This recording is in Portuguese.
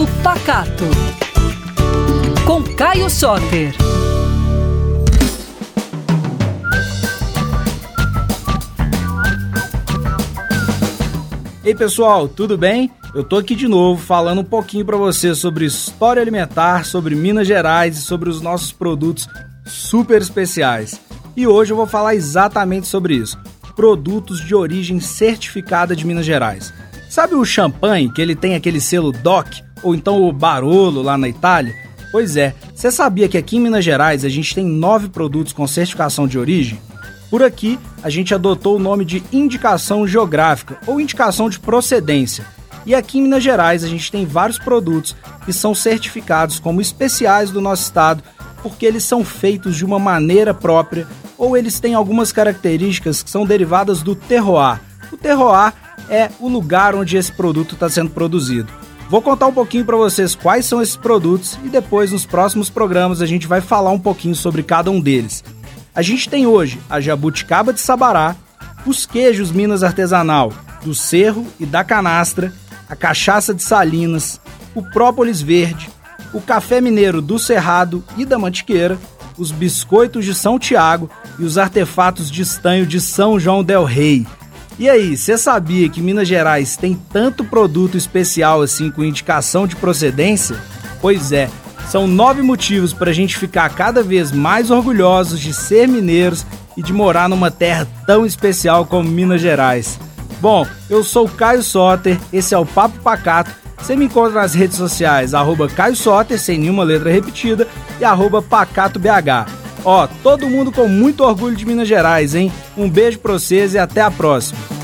Papo Pacato. Com Caio Soter. Ei pessoal, tudo bem? Eu tô aqui de novo falando um pouquinho para você sobre história alimentar, sobre Minas Gerais e sobre os nossos produtos super especiais. E hoje eu vou falar exatamente sobre isso: produtos de origem certificada de Minas Gerais. Sabe o champanhe que ele tem aquele selo DOC ou então o Barolo lá na Itália? Pois é, você sabia que aqui em Minas Gerais a gente tem nove produtos com certificação de origem? Por aqui, a gente adotou o nome de indicação geográfica ou indicação de procedência. E aqui em Minas Gerais, a gente tem vários produtos que são certificados como especiais do nosso estado, porque eles são feitos de uma maneira própria ou eles têm algumas características que são derivadas do terroir. O terroir é o lugar onde esse produto está sendo produzido. Vou contar um pouquinho para vocês quais são esses produtos e depois nos próximos programas a gente vai falar um pouquinho sobre cada um deles. A gente tem hoje a jabuticaba de Sabará, os queijos Minas Artesanal do Cerro e da Canastra, a cachaça de Salinas, o própolis verde, o café mineiro do Cerrado e da Mantiqueira, os biscoitos de São Tiago e os artefatos de estanho de São João del Rei. E aí, você sabia que Minas Gerais tem tanto produto especial assim com indicação de procedência? Pois é, são nove motivos para a gente ficar cada vez mais orgulhosos de ser mineiros e de morar numa terra tão especial como Minas Gerais. Bom, eu sou Caio Soter, esse é o Papo Pacato. Você me encontra nas redes sociais, arroba Caio Soter, sem nenhuma letra repetida, e arroba PacatoBH. Ó, todo mundo com muito orgulho de Minas Gerais, hein? Um beijo pra vocês e até a próxima.